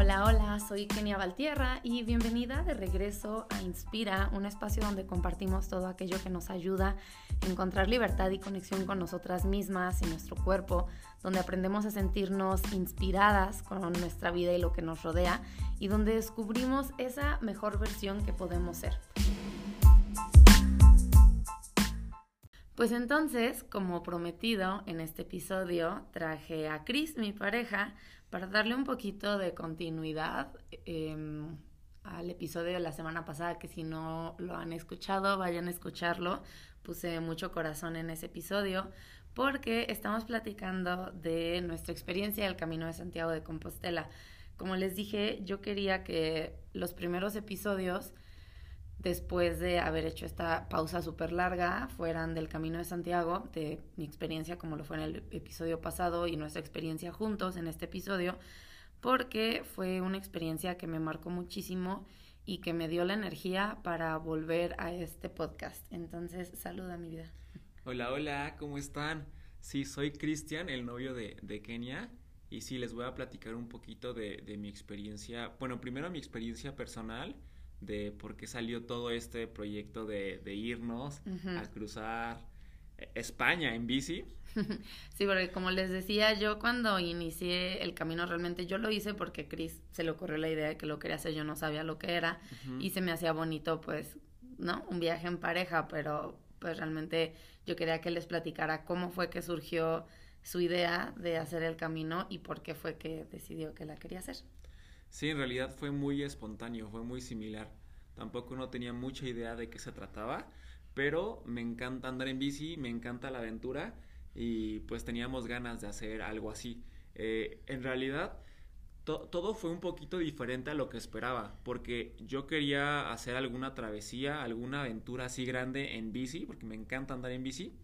Hola, hola, soy Kenia Valtierra y bienvenida de regreso a Inspira, un espacio donde compartimos todo aquello que nos ayuda a encontrar libertad y conexión con nosotras mismas y nuestro cuerpo, donde aprendemos a sentirnos inspiradas con nuestra vida y lo que nos rodea y donde descubrimos esa mejor versión que podemos ser. Pues entonces, como prometido, en este episodio traje a Chris, mi pareja, para darle un poquito de continuidad em, al episodio de la semana pasada, que si no lo han escuchado, vayan a escucharlo. Puse mucho corazón en ese episodio porque estamos platicando de nuestra experiencia del Camino de Santiago de Compostela. Como les dije, yo quería que los primeros episodios después de haber hecho esta pausa súper larga, fueran del Camino de Santiago, de mi experiencia como lo fue en el episodio pasado y nuestra experiencia juntos en este episodio, porque fue una experiencia que me marcó muchísimo y que me dio la energía para volver a este podcast. Entonces, saluda mi vida. Hola, hola, ¿cómo están? Sí, soy Cristian, el novio de, Kenia, y sí, les voy a platicar un poquito de, de mi experiencia, bueno, primero mi experiencia personal, de por qué salió todo este proyecto de, irnos a cruzar España en bici. Sí, porque como les decía, yo cuando inicié el camino realmente yo lo hice porque Chris se le ocurrió la idea de que lo quería hacer, yo no sabía lo que era y se me hacía bonito pues, ¿no? Un viaje en pareja, pero pues realmente yo quería que les platicara cómo fue que surgió su idea de hacer el camino y por qué fue que decidió que la quería hacer. Sí, en realidad fue muy espontáneo, fue muy similar. Tampoco no tenía mucha idea de qué se trataba, pero me encanta andar en bici, me encanta la aventura y pues teníamos ganas de hacer algo así. Eh, en realidad todo fue un poquito diferente a lo que esperaba, porque yo quería hacer alguna travesía, alguna aventura así grande en bici, porque me encanta andar en bici,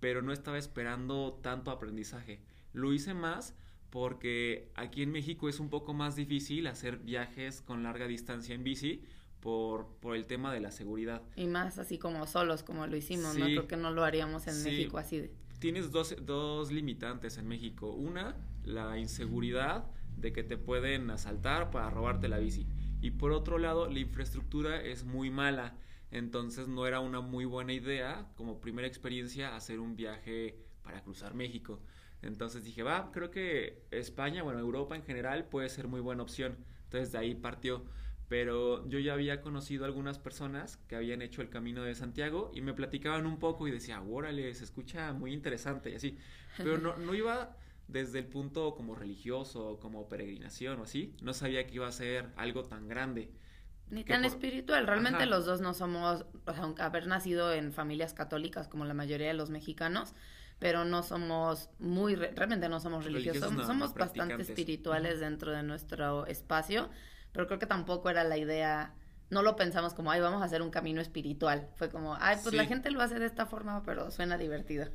pero no estaba esperando tanto aprendizaje. Lo hice más porque aquí en México es un poco más difícil hacer viajes con larga distancia en bici por, por el tema de la seguridad. Y más así como solos, como lo hicimos, ¿no? Creo que no lo haríamos en México así de... Tienes dos, dos limitantes en México. Una, la inseguridad de que te pueden asaltar para robarte la bici. Y por otro lado, la infraestructura es muy mala. Entonces no era una muy buena idea como primera experiencia hacer un viaje para cruzar México. Entonces dije, va, creo que España, bueno, Europa en general puede ser muy buena opción. Entonces de ahí partió. Pero yo ya había conocido algunas personas que habían hecho el camino de Santiago y me platicaban un poco y decía, órale, se escucha muy interesante y así. Pero no, no iba desde el punto como religioso, como peregrinación o así. No sabía que iba a ser algo tan grande. Ni tan espiritual. Realmente los dos no somos, o sea, aunque haber nacido en familias católicas como la mayoría de los mexicanos, pero no somos muy, realmente no somos religiosos, somos, bastante espirituales dentro de nuestro espacio, pero creo que tampoco era la idea, no lo pensamos como, ay, vamos a hacer un camino espiritual, fue como, ay, pues la gente lo hace de esta forma, pero suena divertido.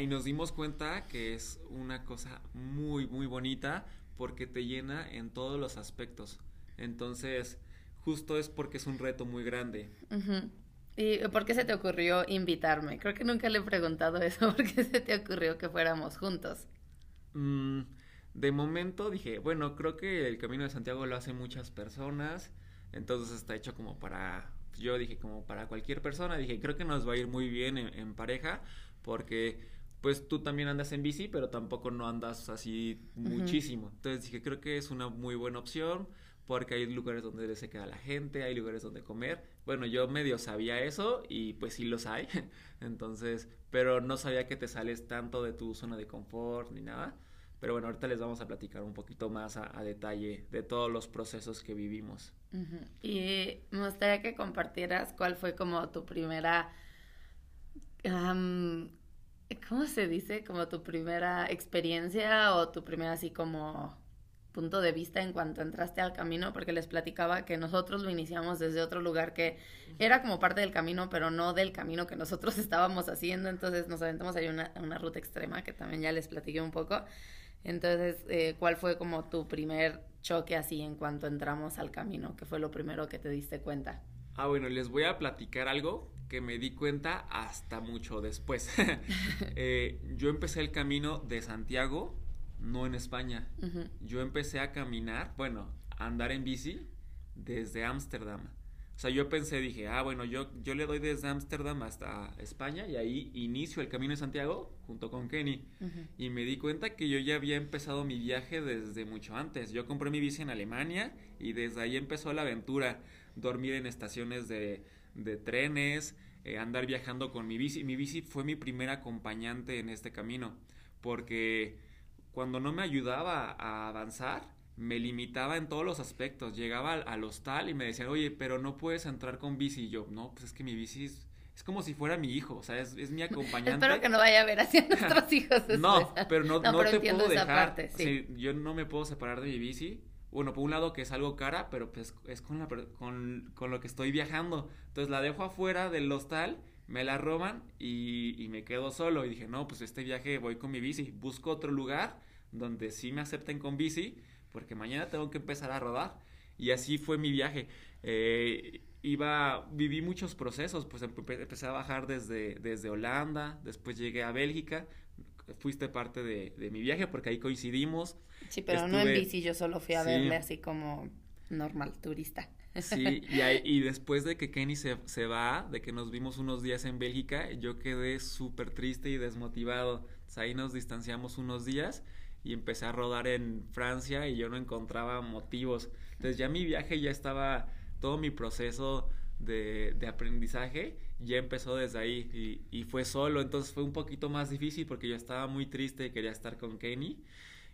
y nos dimos cuenta que es una cosa muy, muy bonita porque te llena en todos los aspectos. Entonces, justo es porque es un reto muy grande. ¿Y por qué se te ocurrió invitarme? Creo que nunca le he preguntado eso, ¿por qué se te ocurrió que fuéramos juntos? Mm, de momento dije, bueno, creo que el Camino de Santiago lo hacen muchas personas, entonces está hecho como para, yo dije como para cualquier persona, dije, creo que nos va a ir muy bien en, pareja, porque pues tú también andas en bici, pero tampoco no andas así muchísimo. Entonces dije, creo que es una muy buena opción porque hay lugares donde se queda la gente, hay lugares donde comer. Bueno, yo medio sabía eso y pues sí los hay. Entonces, pero no sabía que te sales tanto de tu zona de confort ni nada. Pero bueno, ahorita les vamos a platicar un poquito más a, detalle de todos los procesos que vivimos. Y me gustaría que compartieras cuál fue como tu primera, ¿cómo se dice? Como tu primera experiencia o tu primera así como punto de vista en cuanto entraste al camino, porque les platicaba que nosotros lo iniciamos desde otro lugar que era como parte del camino, pero no del camino que nosotros estábamos haciendo, entonces nos aventamos ahí una, una ruta extrema que también ya les platiqué un poco. Entonces, eh, ¿cuál fue como tu primer choque así en cuanto entramos al camino? ¿Qué fue lo primero que te diste cuenta? Ah, bueno, les voy a platicar algo que me di cuenta hasta mucho después. eh, yo empecé el camino de Santiago no en España. Yo empecé a caminar, bueno, andar en bici desde Ámsterdam. O sea, yo pensé, dije, ah, bueno, yo, yo le doy desde Ámsterdam hasta España y ahí inicio el Camino de Santiago junto con Kenny. Y me di cuenta que yo ya había empezado mi viaje desde mucho antes. Yo compré mi bici en Alemania y desde ahí empezó la aventura. Dormir en estaciones de, de trenes, eh, andar viajando con mi bici. Mi bici fue mi primer acompañante en este camino porque cuando no me ayudaba a avanzar, me limitaba en todos los aspectos. Llegaba al, hostal y me decían, oye, pero no puedes entrar con bici. Y yo, no, pues es que mi bici es, como si fuera mi hijo, o sea, es, mi acompañante. Espero que no vaya a ver así a nuestros hijos. no, pero no, no, te puedo dejar. yo no me puedo separar de mi bici. Bueno, por un lado que es algo cara, pero pues es con, la, con, con lo que estoy viajando. Entonces la dejo afuera del hostal, me la roban y, y me quedo solo. Y dije, no, pues este viaje voy con mi bici. Busco otro lugar donde sí me acepten con bici porque mañana tengo que empezar a rodar. Y así fue mi viaje. Eh, iba, viví muchos procesos, pues empecé a bajar desde, desde Holanda, después llegué a Bélgica, fuiste parte de, mi viaje porque ahí coincidimos. Sí, pero no en bici, yo solo fui a verle así como normal, turista. Sí, y, después de que Kenny se, se, va, de que nos vimos unos días en Bélgica, yo quedé súper triste y desmotivado. ahí nos distanciamos unos días y empecé a rodar en Francia y yo no encontraba motivos. Entonces ya mi viaje ya estaba, todo mi proceso de, de aprendizaje ya empezó desde ahí y, y, fue solo, entonces fue un poquito más difícil porque yo estaba muy triste y quería estar con Kenny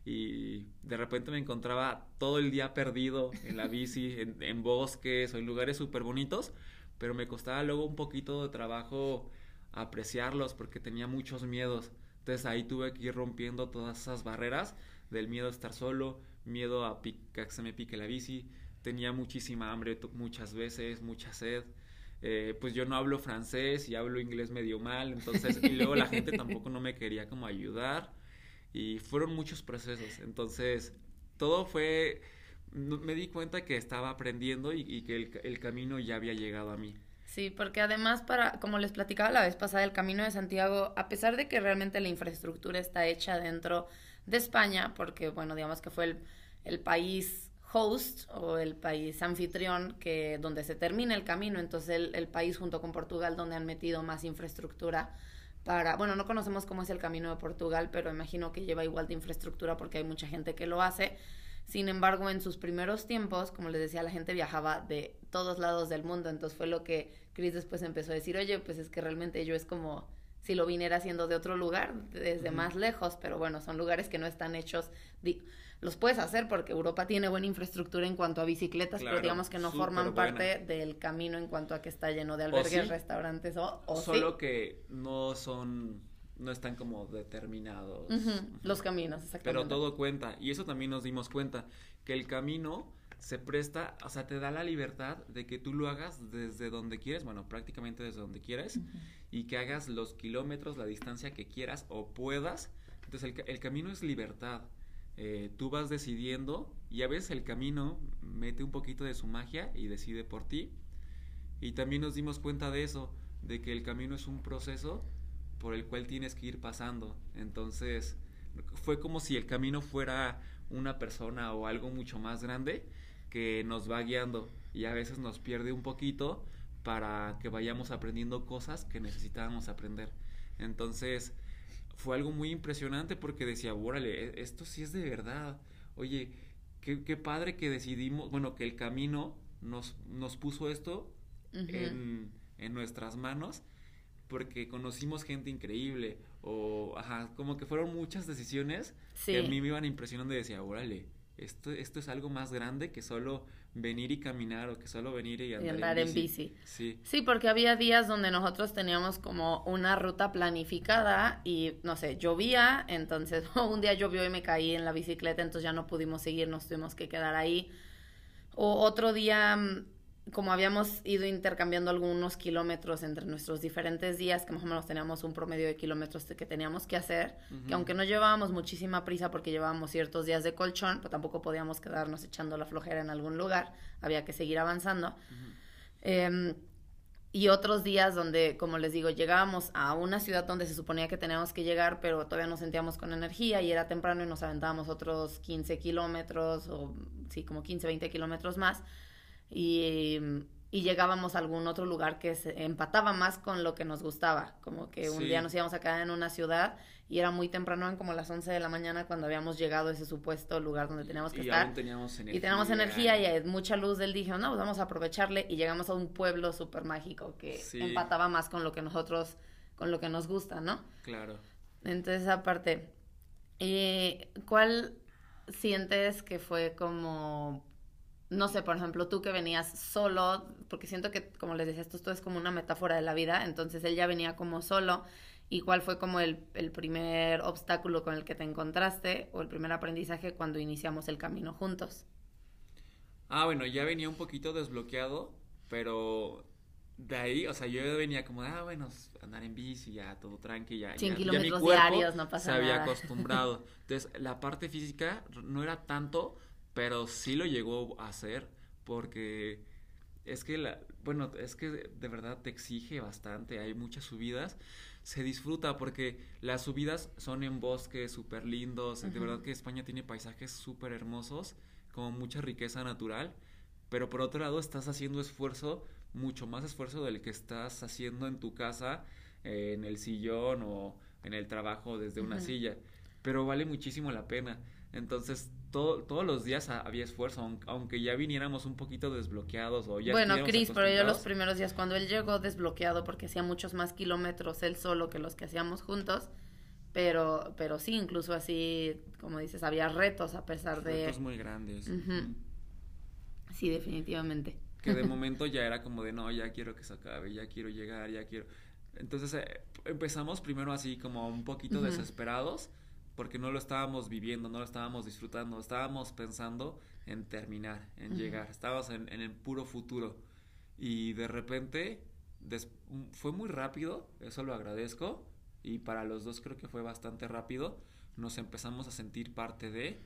y de repente me encontraba todo el día perdido en la bici, en, en bosques o en lugares súper bonitos, pero me costaba luego un poquito de trabajo apreciarlos porque tenía muchos miedos. Entonces ahí tuve que ir rompiendo todas esas barreras del miedo a estar solo, miedo a, que se me pique la bici, tenía muchísima hambre muchas veces, mucha sed. Eh, pues yo no hablo francés y hablo inglés medio mal, entonces, y luego la gente tampoco no me quería como ayudar y fueron muchos procesos, entonces todo fue, me di cuenta que estaba aprendiendo y, que el, camino ya había llegado a mí. Sí, porque además para, como les platicaba la vez pasada, el Camino de Santiago, a pesar de que realmente la infraestructura está hecha dentro de España, porque bueno, digamos que fue el, país host o el país anfitrión que donde se termina el camino, entonces el, país junto con Portugal donde han metido más infraestructura para, bueno, no conocemos cómo es el camino de Portugal, pero imagino que lleva igual de infraestructura porque hay mucha gente que lo hace. Sin embargo, en sus primeros tiempos, como les decía, la gente viajaba de todos lados del mundo, entonces fue lo que Chris después empezó a decir, oye, pues es que realmente yo es como si lo viniera haciendo de otro lugar, desde más lejos, pero bueno, son lugares que no están hechos, los puedes hacer porque Europa tiene buena infraestructura en cuanto a bicicletas, pero digamos que no forman parte del camino en cuanto a que está lleno de albergues, restaurantes o, o Solo que no son no están como determinados. Los caminos, exactamente. Pero todo cuenta. Y eso también nos dimos cuenta, que el camino se presta, o sea, te da la libertad de que tú lo hagas desde donde quieres, bueno, prácticamente desde donde quieres, y que hagas los kilómetros, la distancia que quieras o puedas. Entonces el, el camino es libertad. Eh, tú vas decidiendo y a veces el camino mete un poquito de su magia y decide por ti. Y también nos dimos cuenta de eso, de que el camino es un proceso por el cual tienes que ir pasando. Entonces, fue como si el camino fuera una persona o algo mucho más grande que nos va guiando y a veces nos pierde un poquito para que vayamos aprendiendo cosas que necesitábamos aprender. Entonces, fue algo muy impresionante porque decía, órale, e-, esto sí es de verdad. Oye, qué, qué padre que decidimos, bueno, que el camino nos, nos puso esto en, en nuestras manos porque conocimos gente increíble o, ajá, como que fueron muchas decisiones que a mí me iban impresionando y decía, órale, esto, esto es algo más grande que solo venir y caminar o que solo venir y andar, en, bici. Sí. sí, porque había días donde nosotros teníamos como una ruta planificada y, no sé, llovía, entonces un día llovió y me caí en la bicicleta, entonces ya no pudimos seguir, nos tuvimos que quedar ahí. O otro día mm, como habíamos ido intercambiando algunos kilómetros entre nuestros diferentes días, que más o menos teníamos un promedio de kilómetros que teníamos que hacer, que aunque no llevábamos muchísima prisa porque llevábamos ciertos días de colchón, pues tampoco podíamos quedarnos echando la flojera en algún lugar, había que seguir avanzando. Em, y otros días donde, como les digo, llegábamos a una ciudad donde se suponía que teníamos que llegar, pero todavía nos sentíamos con energía y era temprano y nos aventábamos otros 15 kilómetros o sí, como 15, 20 kilómetros más. Y, y llegábamos a algún otro lugar que se empataba más con lo que nos gustaba. Como que un Sí. día nos íbamos a quedar en una ciudad y era muy temprano, eran como las 11 de la mañana cuando habíamos llegado a ese supuesto lugar donde teníamos que y estar. aún teníamos energía. Y tenemos energía y mucha luz del dije, no, pues vamos a aprovecharle y llegamos a un pueblo súper mágico que Sí. empataba más con lo que nosotros, con lo que nos gusta, ¿no? Claro. Entonces, aparte, eh, ¿cuál sientes que fue como, no sé, por ejemplo, tú que venías solo, porque siento que, como les decía, esto, esto es como una metáfora de la vida, entonces él ya venía como solo, ¿y cuál fue como el, el primer obstáculo con el que te encontraste o el primer aprendizaje cuando iniciamos el camino juntos? Ah, bueno, ya venía un poquito desbloqueado, pero de ahí, o sea, yo venía como de, ah, bueno, andar en bici, ya todo tranqui, ya, 100 ya- ya mi kilómetros diarios, no pasa se había nada. acostumbrado. Entonces, la parte física no era tanto, pero sí lo llegó a hacer, porque es que, la, bueno, es que de verdad te exige bastante, hay muchas subidas, se disfruta porque las subidas son en bosques súper lindos, de Ujú. verdad que España tiene paisajes súper hermosos, con mucha riqueza natural, pero por otro lado estás haciendo esfuerzo, mucho más esfuerzo del que estás haciendo en tu casa, eh, en el sillón o en el trabajo desde una silla, pero vale muchísimo la pena. Entonces, todo, todos los días ha- había esfuerzo, aun- aunque ya viniéramos un poquito desbloqueados o ya bueno, Chris, pero yo los primeros días, cuando él llegó desbloqueado, porque hacía muchos más kilómetros él solo que los que hacíamos juntos, pero, pero sí, incluso así, como dices, había retos a pesar de... retos muy grandes. Sí, definitivamente. que de momento ya era como de no, ya quiero que se acabe, ya quiero llegar, ya quiero. Entonces eh, empezamos primero así como un poquito desesperados porque no lo estábamos viviendo, no lo estábamos disfrutando, estábamos pensando en terminar, en llegar, estábamos en, en el puro futuro. Y de repente fue muy rápido, eso lo agradezco y para los dos creo que fue bastante rápido, nos empezamos a sentir parte de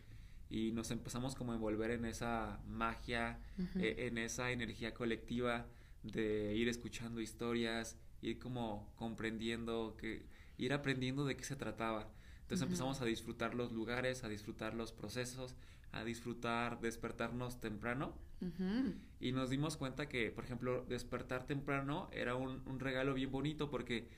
y nos empezamos como a envolver en esa magia, eh, en esa energía colectiva de ir escuchando historias, ir como comprendiendo, que ir aprendiendo de qué se trataba. Entonces empezamos a disfrutar los lugares, a disfrutar los procesos, a disfrutar despertarnos temprano y nos dimos cuenta que, por ejemplo, despertar temprano era un, un regalo bien bonito porque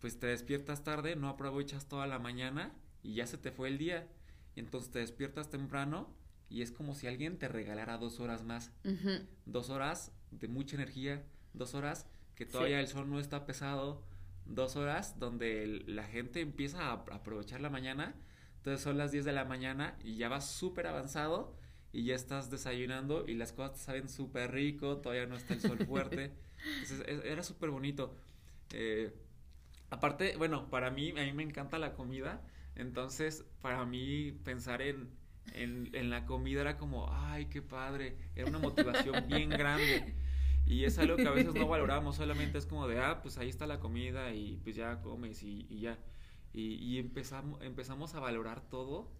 pues te despiertas tarde, no aprovechas toda la mañana y ya se te fue el día. Y entonces te despiertas temprano y es como si alguien te regalara dos horas más. Dos horas de mucha energía, dos horas que todavía Sí. el sol no está pesado, dos horas donde la gente empieza a aprovechar la mañana. Entonces son las 10 de la mañana y ya vas súper avanzado y ya estás desayunando y las cosas te saben súper rico, todavía no está el sol fuerte. Entonces es- era súper bonito. Eh, aparte, bueno, para mí, a mí me encanta la comida, entonces para mí pensar en, en, en la comida era como, ay, qué padre, era una motivación bien grande. Y es algo que a veces no valoramos, solamente es como de, ah, pues ahí está la comida y pues ya comes y, y ya. Y, y empezamos, empezamos a valorar todo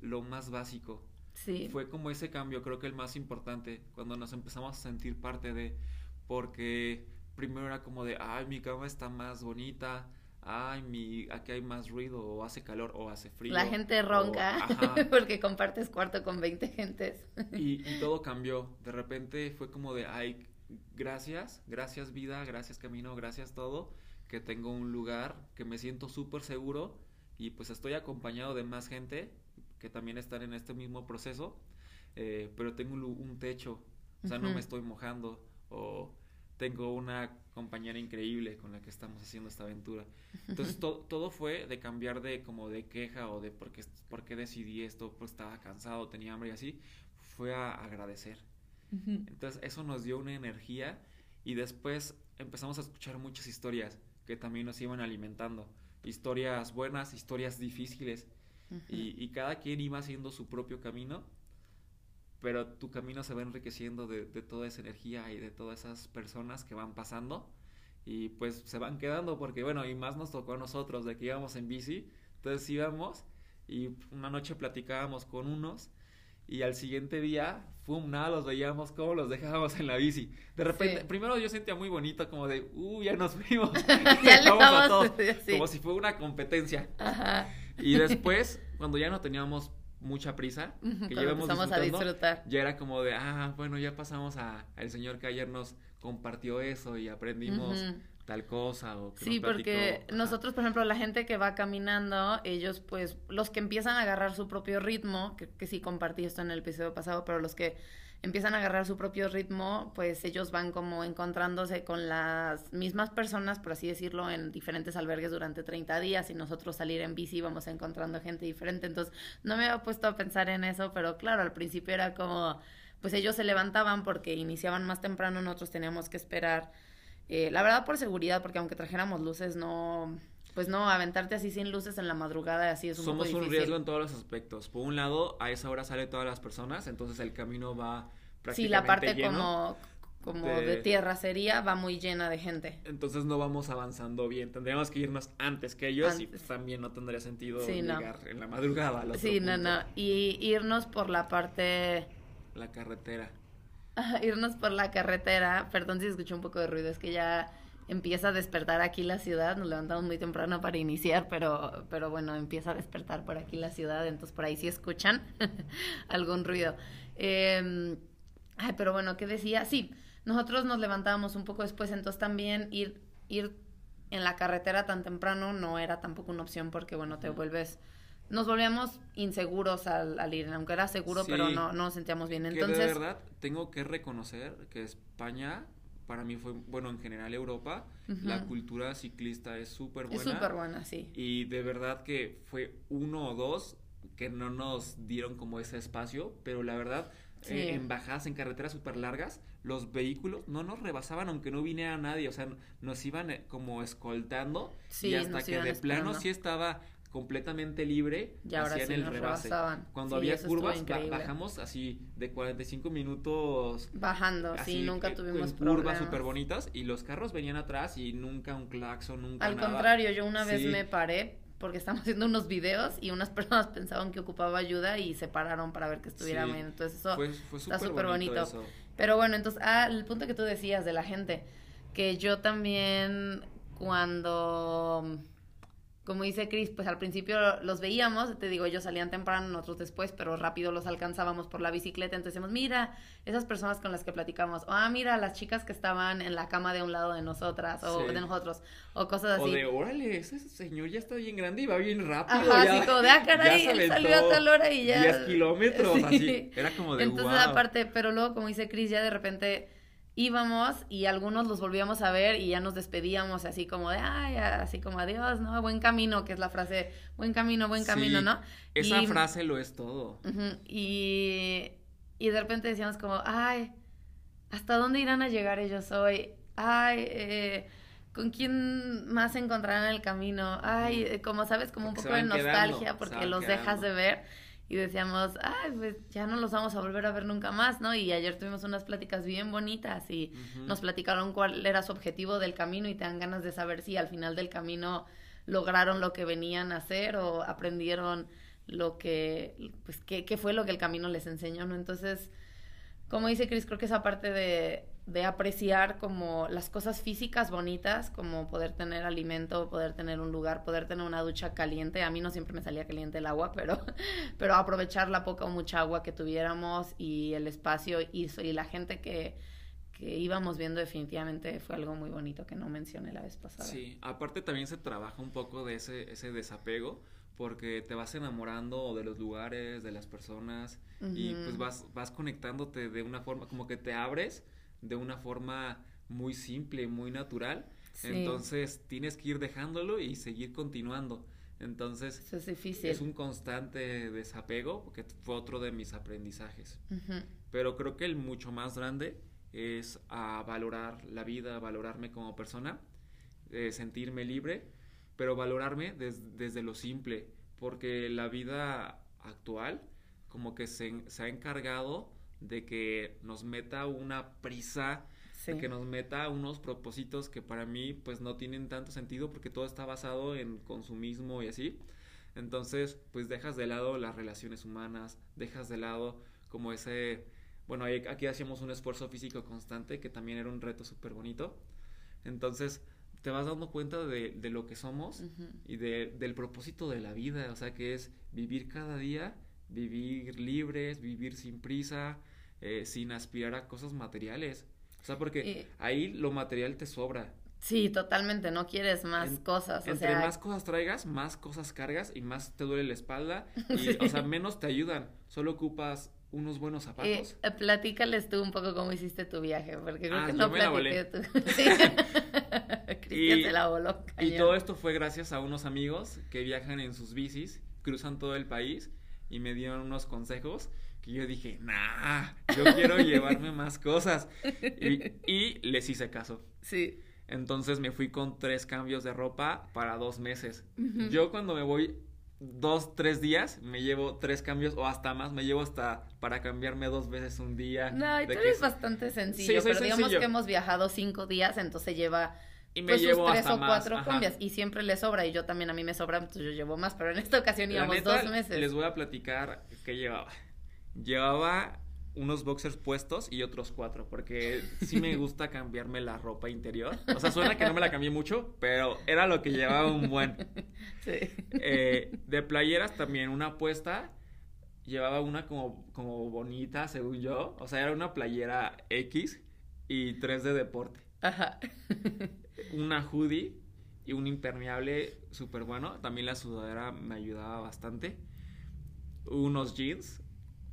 lo más básico. Sí. Fue como ese cambio, creo que el más importante, cuando nos empezamos a sentir parte de, porque primero era como de, ay, mi cama está más bonita, ay, mi, aquí hay más ruido, o hace calor, o hace frío. La gente o- ronca ajá. porque compartes cuarto con 20 gentes. Y, y todo cambió. De repente fue como de, ay, gracias, gracias vida, gracias camino, gracias todo, que tengo un lugar, que me siento súper seguro y pues estoy acompañado de más gente que también están en este mismo proceso, eh, pero tengo un, techo, o sea, no me estoy mojando o tengo una compañera increíble con la que estamos haciendo esta aventura. Entonces to- todo fue de cambiar de como de queja o de por qué, por qué decidí esto, pues estaba cansado, tenía hambre y así, fue a agradecer. Entonces eso nos dio una energía y después empezamos a escuchar muchas historias que también nos iban alimentando. Historias buenas, historias difíciles. Y cada quien iba haciendo su propio camino, pero tu camino se va enriqueciendo de, de toda esa energía y de todas esas personas que van pasando y pues se van quedando porque bueno, y más nos tocó a nosotros de que íbamos en bici, entonces íbamos y una noche platicábamos con unos y al siguiente día, ¡pum! Nada, los veíamos como los dejábamos en la bici. De repente, primero yo sentía muy bonito, como de, ¡uh! Ya nos fuimos. ya le vamos Como si fue una competencia. Ajá. Y después, cuando ya no teníamos mucha prisa, que ya empezamos a disfrutar. Ya era como de, ah, bueno, ya pasamos a, al señor que ayer nos compartió eso y aprendimos tal cosa o que Sí, porque nosotros, por ejemplo, la gente que va caminando, ellos pues, los que empiezan a agarrar su propio ritmo, que, que sí compartí esto en el episodio pasado, pero los que empiezan a agarrar su propio ritmo, pues ellos van como encontrándose con las mismas personas, por así decirlo, en diferentes albergues durante 30 días y nosotros salir en bici vamos encontrando gente diferente. Entonces, no me había puesto a pensar en eso, pero claro, al principio era como, pues ellos se levantaban porque iniciaban más temprano, nosotros teníamos que esperar eh, la verdad por seguridad, porque aunque trajéramos luces, no, pues no, aventarte así sin luces en la madrugada, así es un Somos un riesgo en todos los aspectos. Por un lado, a esa hora salen todas las personas, entonces el camino va prácticamente Sí, la parte como como de... tierra sería, va muy llena de gente. Entonces no vamos avanzando bien. Tendríamos que irnos antes que ellos y también no tendría sentido llegar en la madrugada. sí, no, no. Y irnos por la parte... La carretera irnos por la carretera. Perdón si escucho un poco de ruido, es que ya empieza a despertar aquí la ciudad. Nos levantamos muy temprano para iniciar, pero, pero bueno, empieza a despertar por aquí la ciudad, entonces por ahí sí escuchan algún ruido. Em, ay, pero bueno, ¿qué decía? Sí, nosotros nos levantábamos un poco después, entonces también ir, ir en la carretera tan temprano no era tampoco una opción porque, bueno, te vuelves nos volvíamos inseguros al, ir, aunque era seguro, pero no, no nos sentíamos bien. Entonces, de verdad, tengo que reconocer que España, para mí fue, bueno, en general Europa, la cultura ciclista es súper buena. Es súper buena, sí. Y de verdad que fue uno o dos que no nos dieron como ese espacio, pero la verdad, eh, en bajadas, en carreteras súper largas, los vehículos no nos rebasaban aunque no viniera nadie, o sea, nos iban eh, como escoltando y hasta que de plano sí estaba completamente libre y ahora el rebase. Cuando había curvas bajamos así de 45 minutos bajando, así, sí, nunca tuvimos curvas súper bonitas y los carros venían atrás y nunca un claxon, nunca Al contrario, yo una vez me paré porque estábamos haciendo unos videos y unas personas pensaban que ocupaba ayuda y se pararon para ver que estuviera bien. Entonces eso está súper bonito. Pero bueno, entonces, ah, el punto que tú decías de la gente, que yo también cuando como dice Chris, pues al principio los veíamos, te digo, ellos salían temprano, nosotros después, pero rápido los alcanzábamos por la bicicleta, entonces decíamos, mira, esas personas con las que platicamos, o ah, mira, las chicas que estaban en la cama de un lado de nosotras, o de nosotros, o cosas así. O de, órale, ese señor ya está bien grande y va bien rápido. Ajá, así como de, ah, caray, él salió a tal hora y ya. 10 kilómetros, así, era como de, Entonces, aparte, pero luego, como dice Chris, ya de repente íbamos y algunos los volvíamos a ver y ya nos despedíamos así como de, ay, así como adiós, ¿no? Buen camino, que es la frase, buen camino, buen camino, ¿no? Esa frase lo es todo. y, y de repente decíamos como, ay, ¿hasta dónde irán a llegar ellos hoy? Ay, eh, ¿con quién más se encontrarán en el camino? Ay, eh, como sabes, como un poco de nostalgia porque los dejas de ver y decíamos, ay, pues ya no los vamos a volver a ver nunca más, ¿no? Y ayer tuvimos unas pláticas bien bonitas y nos platicaron cuál era su objetivo del camino y te dan ganas de saber si al final del camino lograron lo que venían a hacer o aprendieron lo que, pues, qué, qué fue lo que el camino les enseñó, ¿no? Entonces, como dice Chris, creo que esa parte de, de apreciar como las cosas físicas bonitas, como poder tener alimento, poder tener un lugar, poder tener una ducha caliente. A mí no siempre me salía caliente el agua, pero, pero aprovechar la poca o mucha agua que tuviéramos y el espacio y, y la gente que, que íbamos viendo definitivamente fue algo muy bonito que no mencioné la vez pasada. Sí, aparte también se trabaja un poco de ese, ese desapego porque te vas enamorando de los lugares, de las personas y pues vas, vas conectándote de una forma, como que te abres de una forma muy simple, muy natural. Entonces tienes que ir dejándolo y seguir continuando. Entonces es difícil. Es un constante desapego, porque fue otro de mis aprendizajes. Pero creo que el mucho más grande es a valorar la vida, valorarme como persona, eh, sentirme libre, pero valorarme desde lo simple, porque la vida actual como que se, se ha encargado de que nos meta una prisa, de que nos meta unos propósitos que para mí pues no tienen tanto sentido porque todo está basado en consumismo y así. Entonces pues dejas de lado las relaciones humanas, dejas de lado como ese, bueno, aquí hacíamos un esfuerzo físico constante que también era un reto súper bonito. Entonces, te vas dando cuenta de, de lo que somos y de, del propósito de la vida, o sea, que es vivir cada día, vivir libres, vivir sin prisa, eh, sin aspirar a cosas materiales. O sea, porque ahí lo material te sobra. Sí, totalmente, no quieres más cosas. O entre más cosas traigas, más cosas cargas y más te duele la espalda y, o sea, menos te ayudan. Solo ocupas unos buenos zapatos. Eh, platícales tú un poco cómo hiciste tu viaje, porque creo ah, que no platiqué tú. y, se la voló. Y todo esto fue gracias a unos amigos que viajan en sus bicis, cruzan todo el país y me dieron unos consejos que yo dije, nah, yo quiero llevarme más cosas. Y, y les hice caso. Sí. Entonces me fui con tres cambios de ropa para dos meses. Yo cuando me voy dos, tres días, me llevo tres cambios o hasta más, me llevo hasta para cambiarme dos veces un día. No, y tú eres bastante sencillo, pero digamos que hemos viajado cinco días, entonces lleva y me pues, llevo sus tres o cuatro cambios y siempre le sobra y yo también a mí me sobra, entonces yo llevo más, pero en esta ocasión íbamos dos meses. Les voy a platicar qué llevaba. Llevaba unos boxers puestos y otros cuatro, porque sí me gusta cambiarme la ropa interior. O sea, suena que no me la cambié mucho, pero era lo que llevaba un buen. Sí. Eh, de playeras también una puesta, llevaba una como, como bonita, según yo. O sea, era una playera X y tres de deporte. Ajá. una hoodie y un impermeable súper bueno. También la sudadera me ayudaba bastante. Unos jeans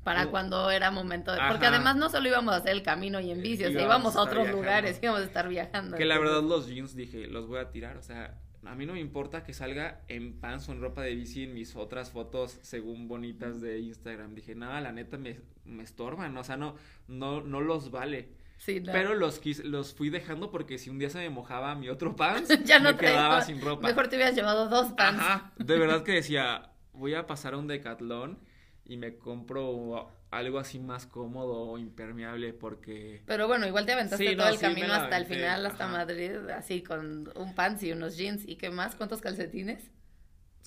para cuando era momento de... Porque además no solo íbamos a hacer el camino y en bici, o sea, íbamos a, otros lugares, íbamos a estar viajando. Que la verdad los jeans dije, los voy a tirar, o sea, a mí no me importa que salga en pants o en ropa de bici en mis otras fotos según bonitas de Instagram. Dije, nada, la neta me, me estorban, o sea, no, no, no los vale. Sí, Pero los, los fui dejando porque si un día se me mojaba mi otro pants, ya no me quedaba sin ropa. Mejor te hubieras llevado dos pants. Ajá, de verdad que decía, voy a pasar a un decatlón y me compro algo así más cómodo o impermeable porque... Pero bueno, igual te aventaste todo el camino hasta el final, hasta Madrid, así con un pants y unos jeans. ¿Y qué más? ¿Cuántos calcetines?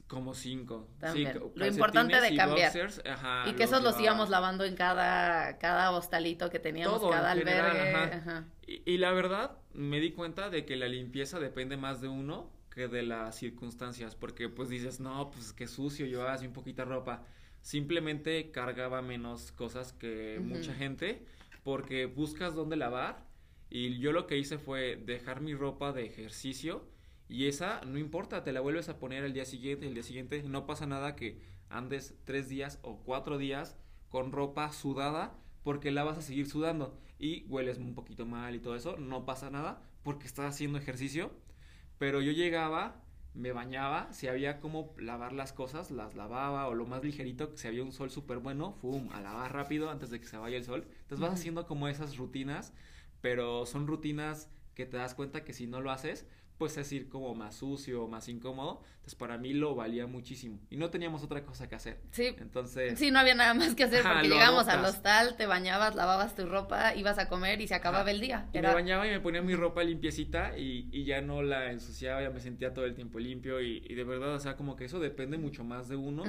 Como cinco. También. Lo importante de cambiar. y que esos los íbamos lavando en cada, cada hostalito que teníamos, cada albergue. Y, y la verdad, me di cuenta de que la limpieza depende más de uno que de las circunstancias. Porque pues dices, no, pues qué sucio, yo así un poquito de ropa simplemente cargaba menos cosas que mucha gente porque buscas dónde lavar y yo lo que hice fue dejar mi ropa de ejercicio y esa no importa, te la vuelves a poner el día siguiente, el día siguiente, no pasa nada que andes tres días o cuatro días con ropa sudada porque la vas a seguir sudando y hueles un poquito mal y todo eso, no pasa nada porque estás haciendo ejercicio, pero yo llegaba me bañaba, si había como lavar las cosas, las lavaba, o lo más ligerito, si había un sol súper bueno, ¡fum! a lavar rápido antes de que se vaya el sol. Entonces vas haciendo como esas rutinas, pero son rutinas que te das cuenta que si no lo haces, pues es ir como más sucio, más incómodo. Entonces para mí lo valía muchísimo. Y no teníamos otra cosa que hacer. Sí. Entonces... Sí, no había nada más que hacer porque llegamos al hostal, te bañabas, lavabas tu ropa, ibas a comer y se acababa el día. Y me bañaba y me ponía mi ropa limpiecita y, y, ya no la ensuciaba, ya me sentía todo el tiempo limpio y, y de verdad, o sea, como que eso depende mucho más de uno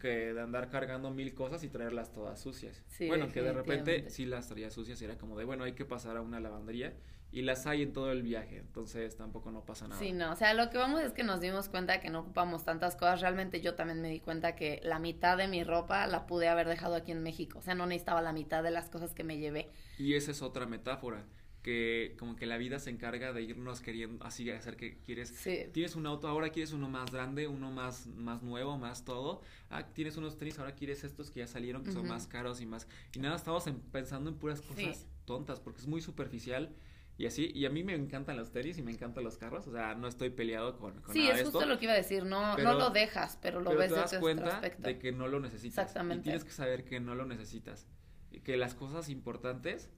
que de andar cargando mil cosas y traerlas todas sucias. Sí, bueno, que de repente sí las traía sucias y era como de, bueno, hay que pasar a una lavandería y las hay en todo el viaje, entonces tampoco no pasa nada. Sí, no, o sea, lo que vamos es que nos dimos cuenta que no ocupamos tantas cosas, realmente yo también me di cuenta que la mitad de mi ropa la pude haber dejado aquí en México, o sea, no necesitaba la mitad de las cosas que me llevé. Y esa es otra metáfora, que como que la vida se encarga de irnos queriendo así hacer que quieres sí. tienes un auto ahora quieres uno más grande uno más más nuevo más todo ah tienes unos tenis ahora quieres estos que ya salieron que son más caros y más y nada estamos pensando en puras cosas tontas porque es muy superficial y así, y a mí me encantan los tenis y me encantan los carros, o sea, no estoy peleado con, con sí, es justo lo que iba a decir, no, no lo dejas, pero lo ves te das cuenta de que no lo necesitas. Exactamente. Y tienes que saber que no lo necesitas. Y que las cosas importantes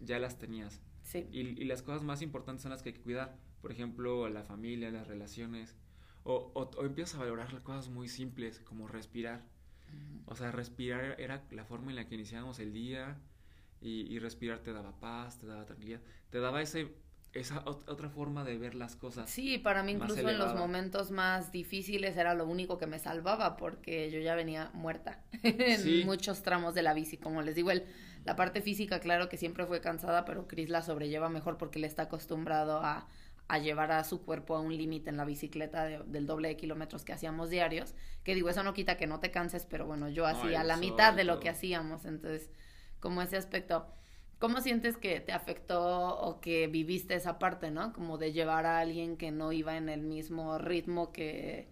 ya las tenías. Sí. Y, y, las cosas más importantes son las que hay que cuidar. Por ejemplo, la familia, las relaciones. O, o, o empiezas a valorar las cosas muy simples, como respirar. O sea, respirar era la forma en la que iniciábamos el día, y, respirar te daba paz, te daba tranquilidad, te daba ese esa otra forma de ver las cosas. Sí, para mí incluso en los momentos más difíciles era lo único que me salvaba porque yo ya venía muerta en muchos tramos de la bici, como les digo, el, la parte física claro que siempre fue cansada, pero Chris la sobrelleva mejor porque le está acostumbrado a, a llevar a su cuerpo a un límite en la bicicleta del doble de kilómetros que hacíamos diarios, que digo, eso no quita que no te canses, pero bueno, yo hacía la mitad de lo que hacíamos, entonces como ese aspecto ¿Cómo sientes que te afectó o que viviste esa parte, ¿no? Como de llevar a alguien que no iba en el mismo ritmo que,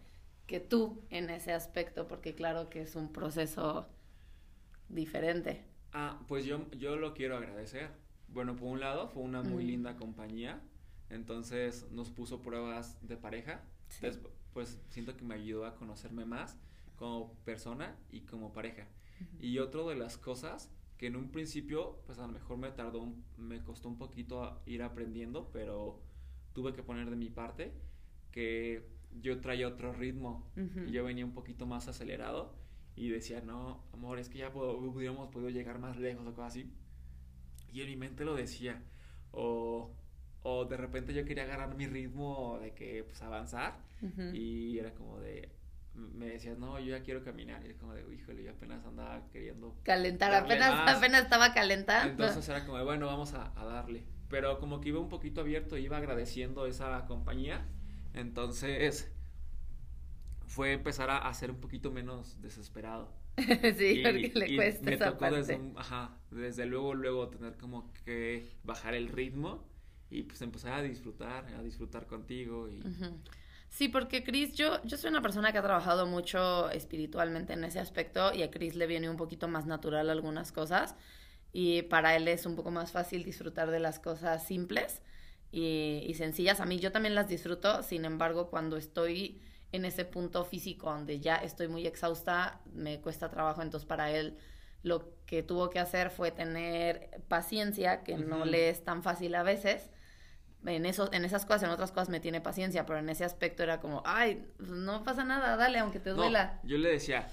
que tú en ese aspecto, porque claro que es un proceso diferente. Ah, pues yo, yo lo quiero agradecer. Bueno, por un lado, fue una muy linda compañía, entonces nos puso pruebas de pareja, pues siento que me ayudó a conocerme más como persona y como pareja. Y otro de las cosas que en un principio, pues a lo mejor me tardó, me costó un poquito ir aprendiendo, pero tuve que poner de mi parte que yo traía otro ritmo y yo venía un poquito más acelerado y decía, no, amor, es que ya hubiéramos podido llegar más lejos o cosas así. Y en mi mente lo decía. O, o de repente yo quería agarrar mi ritmo de que, pues, avanzar. Y era como de, me decías, no, yo ya quiero caminar. Y era como de, híjole, yo apenas andaba queriendo. Calentar, apenas, apenas estaba calentando. Entonces era como de, bueno, vamos a, darle. Pero como que iba un poquito abierto, iba agradeciendo esa compañía. Entonces fue empezar a, ser un poquito menos desesperado. sí, porque le cuesta me esa tocó Desde, ajá, desde luego, luego tener como que bajar el ritmo y pues empezar a disfrutar, a disfrutar contigo y... Sí, porque Chris, yo, yo soy una persona que ha trabajado mucho espiritualmente en ese aspecto y a Chris le viene un poquito más natural algunas cosas y para él es un poco más fácil disfrutar de las cosas simples y, y sencillas. A mí yo también las disfruto, sin embargo, cuando estoy en ese punto físico donde ya estoy muy exhausta, me cuesta trabajo, entonces para él lo que tuvo que hacer fue tener paciencia, que no le es tan fácil a veces, en, eso, en esas cosas, en otras cosas me tiene paciencia, pero en ese aspecto era como, ay, pues no pasa nada, dale, aunque te duela. yo le decía,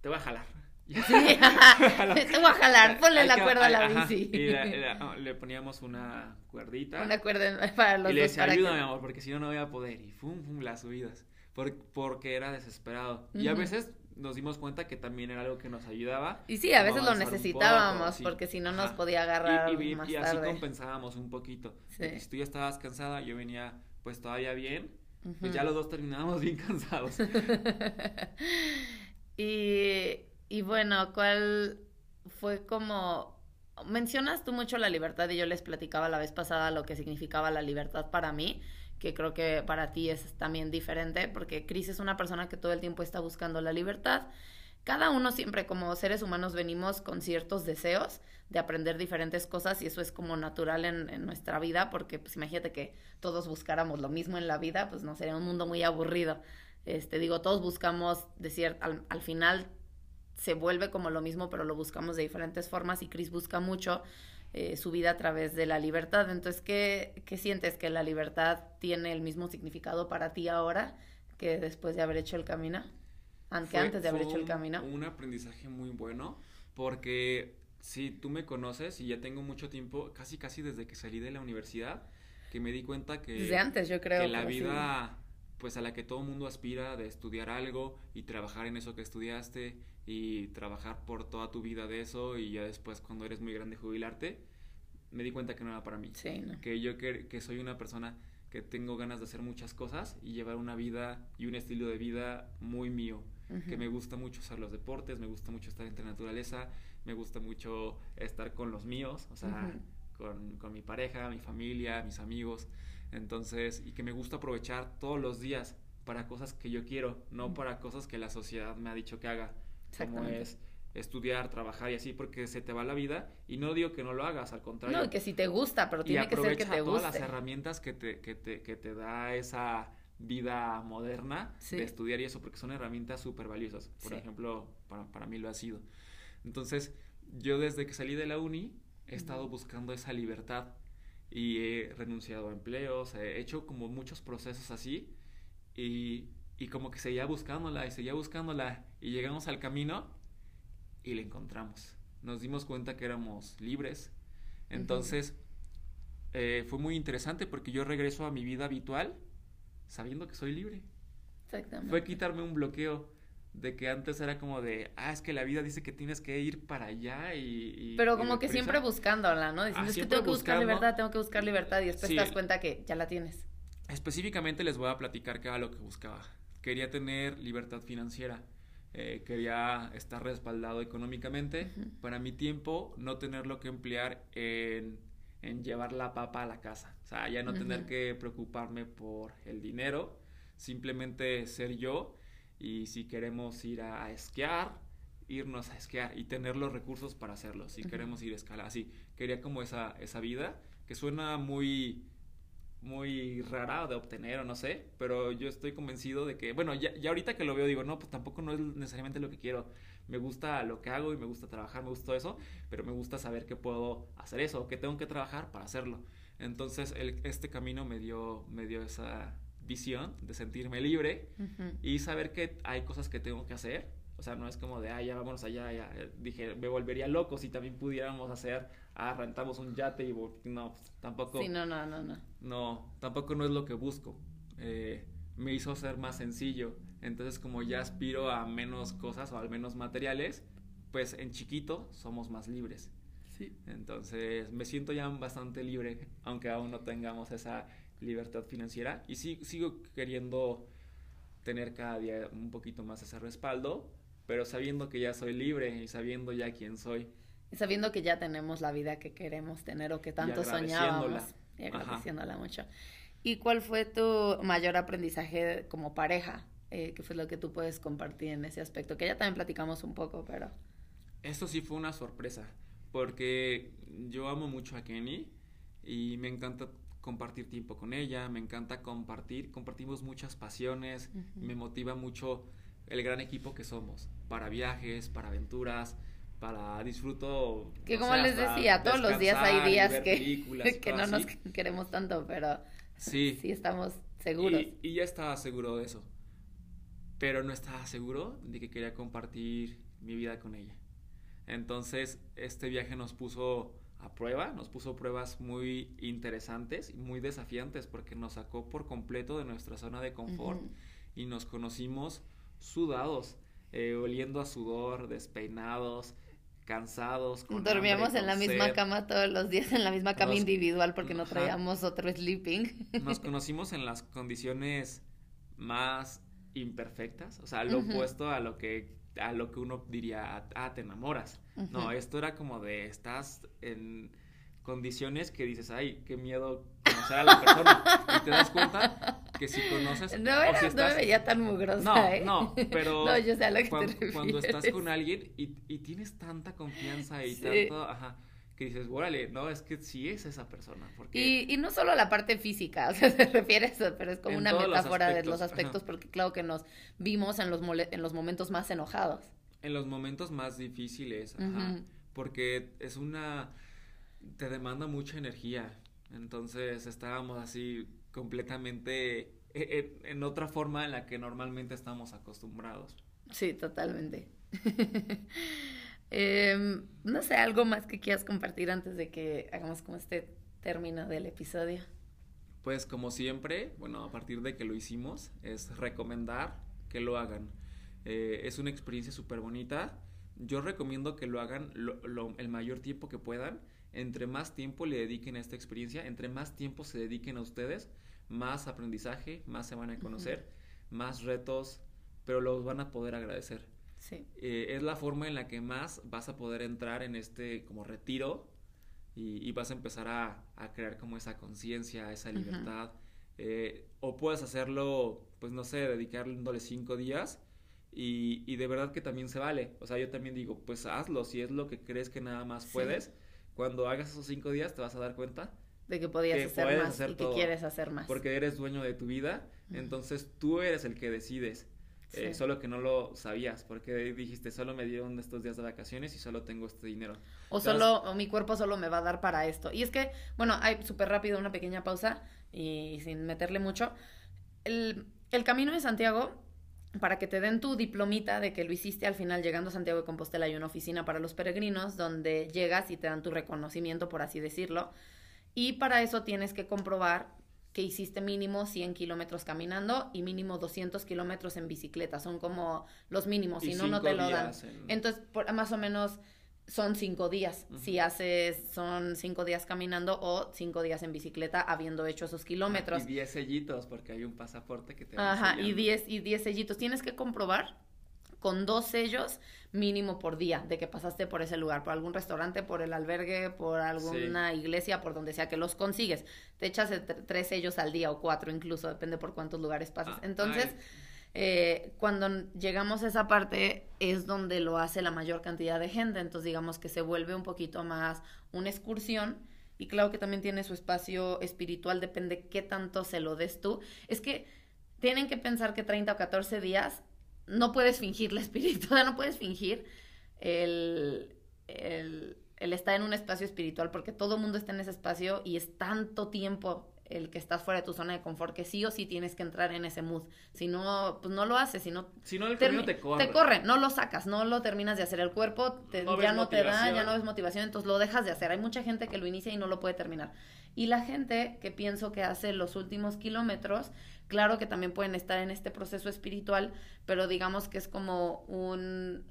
te voy a jalar. Sí, te voy a jalar, ponle la cuerda a la bici. Y le poníamos una cuerdita. Una cuerda para los y le decía, ayúdame, amor, porque si no, no voy a poder. Y fum, fum, las subidas. porque era desesperado. Y a veces nos dimos cuenta que también era algo que nos ayudaba. Y sí, a veces lo necesitábamos, porque si no nos podía agarrar y, y, y así compensábamos un poquito. Si tú ya estabas cansada, yo venía pues todavía bien, pues ya los dos terminábamos bien cansados. y, y bueno, ¿cuál fue como... Mencionas tú mucho la libertad y yo les platicaba la vez pasada lo que significaba la libertad para mí que creo que para ti es también diferente, porque Cris es una persona que todo el tiempo está buscando la libertad. Cada uno siempre como seres humanos venimos con ciertos deseos de aprender diferentes cosas y eso es como natural en, nuestra vida, porque pues imagínate que todos buscáramos lo mismo en la vida, pues no sería un mundo muy aburrido. Este, digo, todos buscamos, de al, al final se vuelve como lo mismo, pero lo buscamos de diferentes formas y Cris busca mucho eh, su vida a través de la libertad. Entonces, ¿qué, ¿qué sientes que la libertad tiene el mismo significado para ti ahora que después de haber hecho el camino? Aunque antes de haber hecho el camino. Un aprendizaje muy bueno porque si tú me conoces y ya tengo mucho tiempo, casi casi desde que salí de la universidad, que me di cuenta que... Desde antes, yo creo. Que la vida, pues a la que todo mundo aspira de estudiar algo y trabajar en eso que estudiaste y trabajar por toda tu vida de eso y ya después cuando eres muy grande jubilarte, me di cuenta que no era para mí. Que yo que, que, soy una persona que tengo ganas de hacer muchas cosas y llevar una vida y un estilo de vida muy mío. Que me gusta mucho hacer los deportes, me gusta mucho estar entre naturaleza, me gusta mucho estar con los míos, o sea, con, con mi pareja, mi familia, mis amigos. Entonces, y que me gusta aprovechar todos los días para cosas que yo quiero, no para cosas que la sociedad me ha dicho que haga como es estudiar, trabajar y así, porque se te va la vida. Y no digo que no lo hagas, al contrario. No, que si te gusta, pero tiene que ser que te guste. todas las herramientas que te, que te, que te da esa vida moderna de estudiar y eso, porque son herramientas súper valiosas. Por ejemplo, para, para mí lo ha sido. Entonces, yo desde que salí de la uni he estado buscando esa libertad y he renunciado a empleos, he hecho como muchos procesos así y y como que seguía buscándola y seguía buscándola y llegamos al camino y la encontramos. Nos dimos cuenta que éramos libres. Entonces, eh, fue muy interesante porque yo regreso a mi vida habitual sabiendo que soy libre. Exactamente. Fue quitarme un bloqueo de que antes era como de, ah, es que la vida dice que tienes que ir para allá y... Pero como que deprisa". siempre buscándola, ¿no? Diciendo, Ah, es que tengo que buscar buscando. libertad, tengo que buscar libertad y después Sí. te das cuenta que ya la tienes. Específicamente les voy a platicar qué era lo que buscaba. Quería tener libertad financiera, eh, quería estar respaldado económicamente, para mi tiempo no tenerlo que emplear en, en llevar la papa a la casa. O sea, ya no tener que preocuparme por el dinero, simplemente ser yo y si queremos ir a, a esquiar, irnos a esquiar y tener los recursos para hacerlo. Si Ujú. queremos ir a escalar, así. Quería como esa, esa vida que suena muy muy rara de obtener o no sé, pero yo estoy convencido de que, bueno, ya, ya ahorita que lo veo digo, no, pues tampoco no es necesariamente lo que quiero. Me gusta lo que hago y me gusta trabajar, me gusta eso, pero me gusta saber que puedo hacer eso, que tengo que trabajar para hacerlo. Entonces, el- este camino me dio, me dio esa visión de sentirme libre Ujú. y saber que hay cosas que tengo que hacer. O sea, no es como de, ah, ya vámonos allá, ya. Eh, Dije, me volvería loco si también pudiéramos hacer, ah, rentamos un yate y no, pues, tampoco Sí, no, no, no, no. no, tampoco no es lo que busco. Eh, me hizo ser más sencillo. Entonces, como ya aspiro a menos cosas o al menos materiales, pues en chiquito somos más libres. Sí. Entonces, me siento ya bastante libre, aunque aún no tengamos esa libertad financiera. Y sí, sigo queriendo tener cada día un poquito más ese respaldo, pero sabiendo que ya soy libre y sabiendo ya quién soy. Y sabiendo que ya tenemos la vida que queremos tener o que tanto soñábamos. Y Ajá. agradeciéndola mucho. ¿Y cuál fue tu mayor aprendizaje como pareja? Eh, ¿Qué fue lo que tú puedes compartir en ese aspecto? Que ya también platicamos un poco, pero... Esto sí fue una sorpresa, porque yo amo mucho a Kenny y me encanta compartir tiempo con ella, me encanta compartir, compartimos muchas pasiones, Ujú. me motiva mucho el gran equipo que somos, para viajes, para aventuras, para disfruto. Que como sé, les decía, todos los días hay días que, que no nos así. queremos tanto, pero Sí, sí estamos seguros. Y, y ya estaba seguro de eso. Pero no estaba seguro de que quería compartir mi vida con ella. Entonces, este viaje nos puso a prueba, nos puso pruebas muy interesantes y muy desafiantes porque nos sacó por completo de nuestra zona de confort y nos conocimos sudados, eh, oliendo a sudor, despeinados, cansados. con Dormíamos hambre, en la misma cama todos los días, en la misma cama Nos- individual porque no Ajá. traíamos otro sleeping. Nos conocimos en las condiciones más imperfectas, o sea, lo opuesto a lo que a lo que uno diría, ah, te enamoras. No, Ujú. esto era como de estás en condiciones que dices, ay, qué miedo conocer a la persona. y te das cuenta que si conoces No, o era, si no estás me veía tan mugrosa, no, ¿eh? no, pero No, yo sé a lo que te cuando, cuando estás con alguien y, y tienes tanta confianza y Sí. tanto, ajá, que dices, órale, no, es que sí es esa persona, porque Y, y no solo la parte física, o sea, se refiere a eso, pero es como En una los metáfora de los aspectos, porque claro que nos vimos en los, mole- en los momentos más enojados. en los momentos más difíciles, ajá, porque es una, te demanda mucha energía, entonces estábamos así completamente e- en, en otra forma en la que normalmente estamos acostumbrados. Sí, totalmente. Em, no sé, algo más que quieras compartir antes de que hagamos como este término del episodio. Pues como siempre, bueno, a partir de que lo hicimos, es recomendar que lo hagan. Eh, es una experiencia súper bonita. Yo recomiendo que lo hagan lo- lo- el mayor tiempo que puedan. Entre más tiempo le dediquen a esta experiencia, entre más tiempo se dediquen a ustedes, más aprendizaje, más se van a conocer, más retos, pero los van a poder agradecer. Sí. Eh, es la forma en la que más vas a poder entrar en este como retiro y, y vas a empezar a, a crear como esa conciencia, esa libertad. Eh, o puedes hacerlo, pues no sé, dedicándole cinco días y, y de verdad que también se vale. O sea, yo también digo, pues hazlo, si es lo que crees que nada más Sí. puedes. Cuando hagas esos cinco días te vas a dar cuenta De que podías Que hacer más hacer y todo, que quieres hacer más. porque eres dueño de tu vida, entonces tú eres el que decides. Eh, solo que no lo sabías, porque dijiste, solo me dieron estos días de vacaciones y solo tengo este dinero. O solo, o mi cuerpo solo me va a dar para esto. Y es que, bueno, hay súper rápido una pequeña pausa y sin meterle mucho. El, el camino de Santiago, para que te den tu diplomita de que lo hiciste al final llegando a Santiago de Compostela, hay una oficina para los peregrinos donde llegas y te dan tu reconocimiento, por así decirlo. Y para eso tienes que comprobar que hiciste mínimo 100 kilómetros caminando y mínimo 200 kilómetros en bicicleta. Son como los mínimos, si no, no te lo dan. Entonces, por, más o menos son cinco días. Si haces, son cinco días caminando o cinco días en bicicleta habiendo hecho esos kilómetros. y 10 sellitos, porque hay un pasaporte que te Ajá, y 10 y 10 sellitos. Tienes que comprobar con dos sellos mínimo por día de que pasaste por ese lugar, por algún restaurante, por el albergue, por alguna iglesia, por donde sea que los consigues. Te echas tres sellos al día o cuatro incluso, depende por cuántos lugares pasas. Ah, Entonces, eh, cuando llegamos a esa parte es donde lo hace la mayor cantidad de gente, entonces digamos que se vuelve un poquito más una excursión. Y claro que también tiene su espacio espiritual, depende qué tanto se lo des tú. Es que tienen que pensar que 30 o 14 días no puedes fingir la espiritualidad, no puedes fingir el, el, el, estar en un espacio espiritual, porque todo el mundo está en ese espacio y es tanto tiempo el que estás fuera de tu zona de confort que sí o sí tienes que entrar en ese mood. Si no, pues no lo haces, si no... Si no, el camino te corre. Te corre, no lo sacas, no lo terminas de hacer. El cuerpo ya no te da, ya no ves motivación, entonces lo dejas de hacer. Hay mucha gente que lo inicia y no lo puede terminar. Y la gente que pienso que hace los últimos kilómetros Claro que también pueden estar en este proceso espiritual, pero digamos que es como un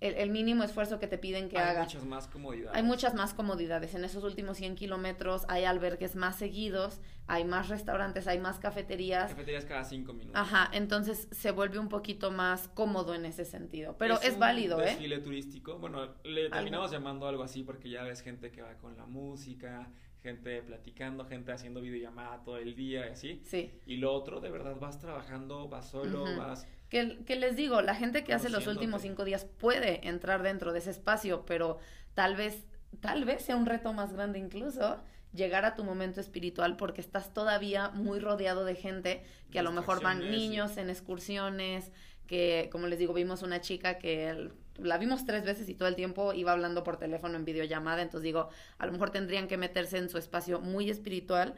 el, mínimo esfuerzo que te piden que hagas. Hay muchas más comodidades. Hay muchas más comodidades. En esos últimos 100 kilómetros hay albergues más seguidos, hay más restaurantes, hay más cafeterías. Cafeterías cada cinco minutos. Ajá, entonces se vuelve un poquito más cómodo en ese sentido. Pero es, es válido, ¿eh? desfile turístico. Bueno, le terminamos llamando algo así porque ya ves gente que va con la música, gente platicando, gente haciendo videollamada todo el día y así. Sí. Y lo otro, de verdad, vas trabajando, vas solo, vas... Que, que, les digo, la gente que hace los últimos cinco días puede entrar dentro de ese espacio, pero tal vez, tal vez sea un reto más grande incluso llegar a tu momento espiritual porque estás todavía muy rodeado de gente que a lo mejor van niños en excursiones, que como les digo, vimos una chica que la vimos tres veces y todo el tiempo iba hablando por teléfono en videollamada, entonces digo, a lo mejor tendrían que meterse en su espacio muy espiritual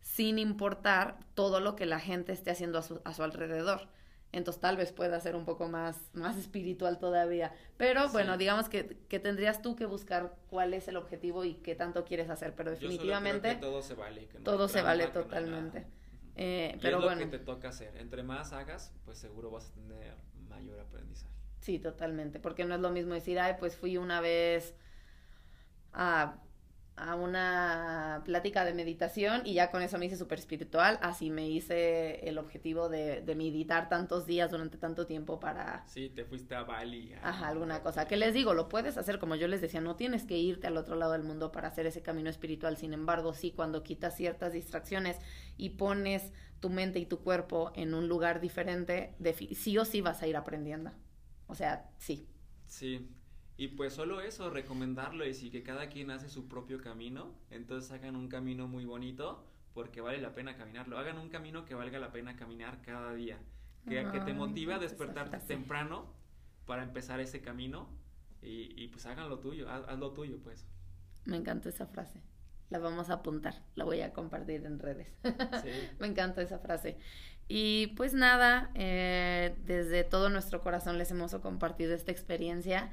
sin importar todo lo que la gente esté haciendo a su, a su alrededor. Entonces tal vez pueda ser un poco más, más espiritual todavía. Pero bueno, digamos que, que, tendrías tú que buscar cuál es el objetivo y qué tanto quieres hacer. Pero definitivamente... todo se vale. todo se vale totalmente. eh, pero es bueno. lo que te toca hacer. Entre más hagas, pues seguro vas a tener mayor aprendizaje. Sí, totalmente, porque no es lo mismo decir, ay, pues fui una vez a, a una plática de meditación y ya con eso me hice súper espiritual, así me hice el objetivo de, de, meditar tantos días durante tanto tiempo para... Sí, te fuiste a Bali. Ajá, alguna cosa. Que les digo, lo puedes hacer como yo les decía, no tienes que irte al otro lado del mundo para hacer ese camino espiritual, sin embargo, sí, cuando quitas ciertas distracciones y pones tu mente y tu cuerpo en un lugar diferente, de, sí o sí vas a ir aprendiendo. O sea, sí. Sí. Y pues solo eso, recomendarlo y si que cada quien hace su propio camino, entonces hagan un camino muy bonito porque vale la pena caminarlo. Hagan un camino que valga la pena caminar cada día. Que, que te motiva a despertarte temprano para empezar ese camino y, y pues hagan lo tuyo, haz, lo tuyo pues. Me encanta esa frase. La vamos a apuntar, la voy a compartir en redes. Sí. Me encanta esa frase. Y pues nada, eh, desde todo nuestro corazón les hemos compartido esta experiencia,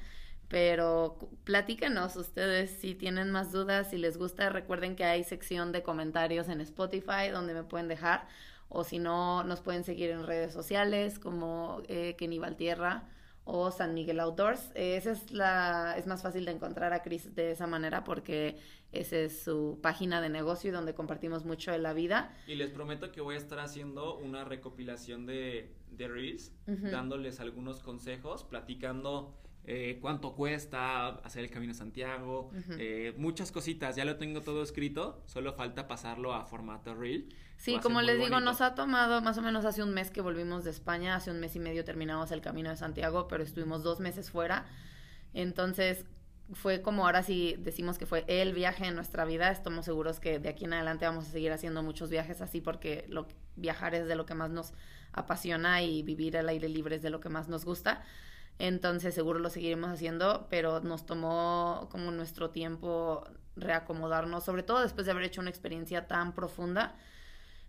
pero platíquenos ustedes si tienen más dudas, si les gusta, recuerden que hay sección de comentarios en Spotify donde me pueden dejar, o si no, nos pueden seguir en redes sociales como eh, Kenny Valtierra o San Miguel Outdoors. esa es la es más fácil de encontrar a Chris de esa manera porque esa es su página de negocio y donde compartimos mucho de la vida. Y les prometo que voy a estar haciendo una recopilación de, de Reels, dándoles algunos consejos, platicando eh, cuánto cuesta hacer el Camino Santiago, eh, muchas cositas, ya lo tengo todo escrito, solo falta pasarlo a formato Reel. Sí, como les digo, nos ha tomado más o menos hace un mes que volvimos de España, hace un mes y medio terminamos el Camino de Santiago, pero estuvimos dos meses fuera, entonces fue como ahora sí decimos que fue el viaje en nuestra vida, estamos seguros que de aquí en adelante vamos a seguir haciendo muchos viajes así porque lo, viajar es de lo que más nos apasiona y vivir al aire libre es de lo que más nos gusta. Entonces seguro lo seguiremos haciendo, pero nos tomó como nuestro tiempo reacomodarnos, sobre todo después de haber hecho una experiencia tan profunda.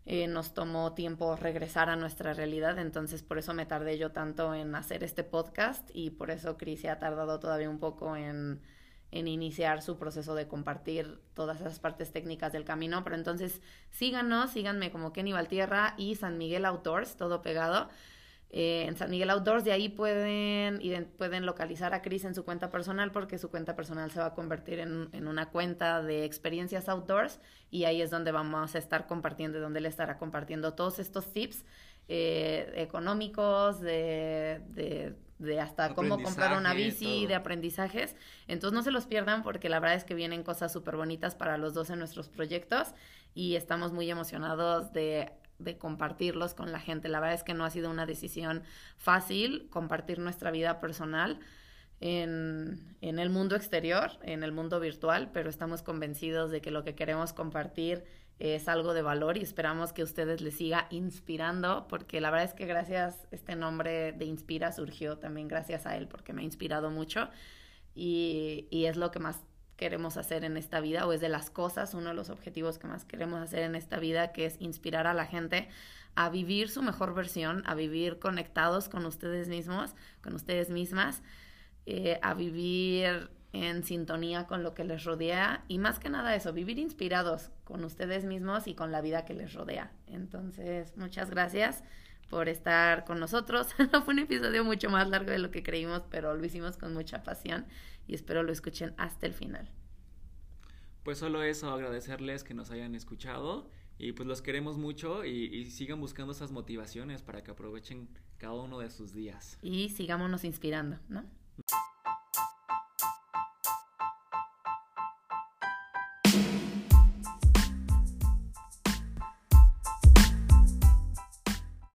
Eh, nos tomó tiempo regresar a nuestra realidad, entonces por eso me tardé yo tanto en hacer este podcast y por eso Cris se ha tardado todavía un poco en, en iniciar su proceso de compartir todas esas partes técnicas del camino. Pero entonces síganos, síganme como Kenny Valtierra y San Miguel Outdoors, todo pegado. Eh, en San Miguel Outdoors, de ahí pueden, pueden localizar a Cris en su cuenta personal porque su cuenta personal se va a convertir en, en, una cuenta de experiencias outdoors y ahí es donde vamos a estar compartiendo, donde él estará compartiendo todos estos tips eh, económicos, de, de, de hasta cómo comprar una bici, de aprendizajes. Entonces no se los pierdan porque la verdad es que vienen cosas súper bonitas para los dos en nuestros proyectos y estamos muy emocionados de de compartirlos con la gente. La verdad es que no ha sido una decisión fácil compartir nuestra vida personal en, en, el mundo exterior, en el mundo virtual, pero estamos convencidos de que lo que queremos compartir es algo de valor y esperamos que ustedes les siga inspirando, porque la verdad es que gracias, este nombre de Inspira surgió también gracias a él, porque me ha inspirado mucho y, y es lo que más queremos hacer en esta vida o es de las cosas, uno de los objetivos que más queremos hacer en esta vida, que es inspirar a la gente a vivir su mejor versión, a vivir conectados con ustedes mismos, con ustedes mismas, eh, a vivir en sintonía con lo que les rodea y más que nada eso, vivir inspirados con ustedes mismos y con la vida que les rodea. Entonces, muchas gracias por estar con nosotros. Fue un episodio mucho más largo de lo que creímos, pero lo hicimos con mucha pasión y espero lo escuchen hasta el final. Pues solo eso, agradecerles que nos hayan escuchado y pues los queremos mucho y, y, sigan buscando esas motivaciones para que aprovechen cada uno de sus días. Y sigámonos inspirando, ¿no?